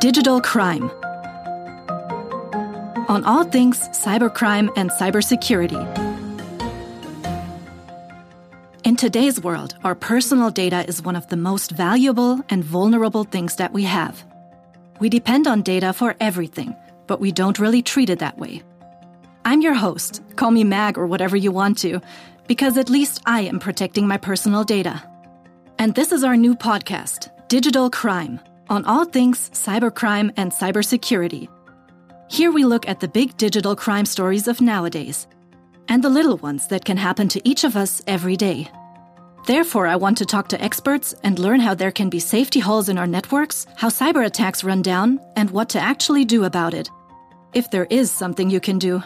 Digital Crime. On all things cybercrime and cybersecurity. In today's world, our personal data is one of the most valuable and vulnerable things that we have. We depend on data for everything, but we don't really treat it that way. I'm your host, call me Mag or whatever you want to, because at least I am protecting my personal data. And this is our new podcast, Digital Crime, on all things cybercrime and cybersecurity. Here we look at the big digital crime stories of nowadays and the little ones that can happen to each of us every day. Therefore, I want to talk to experts and learn how there can be safety holes in our networks, how cyber attacks run down, and what to actually do about it. If there is something you can do.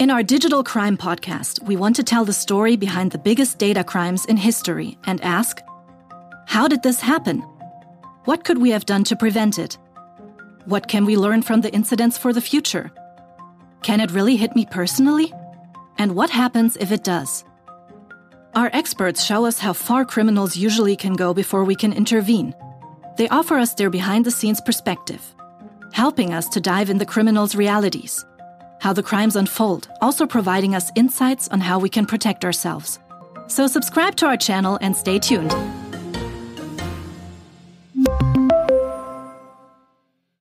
In our Digital Crime podcast, we want to tell the story behind the biggest data crimes in history and ask How did this happen? What could we have done to prevent it? What can we learn from the incidents for the future? Can it really hit me personally? And what happens if it does? Our experts show us how far criminals usually can go before we can intervene. They offer us their behind the scenes perspective, helping us to dive in the criminals' realities, how the crimes unfold, also providing us insights on how we can protect ourselves. So, subscribe to our channel and stay tuned.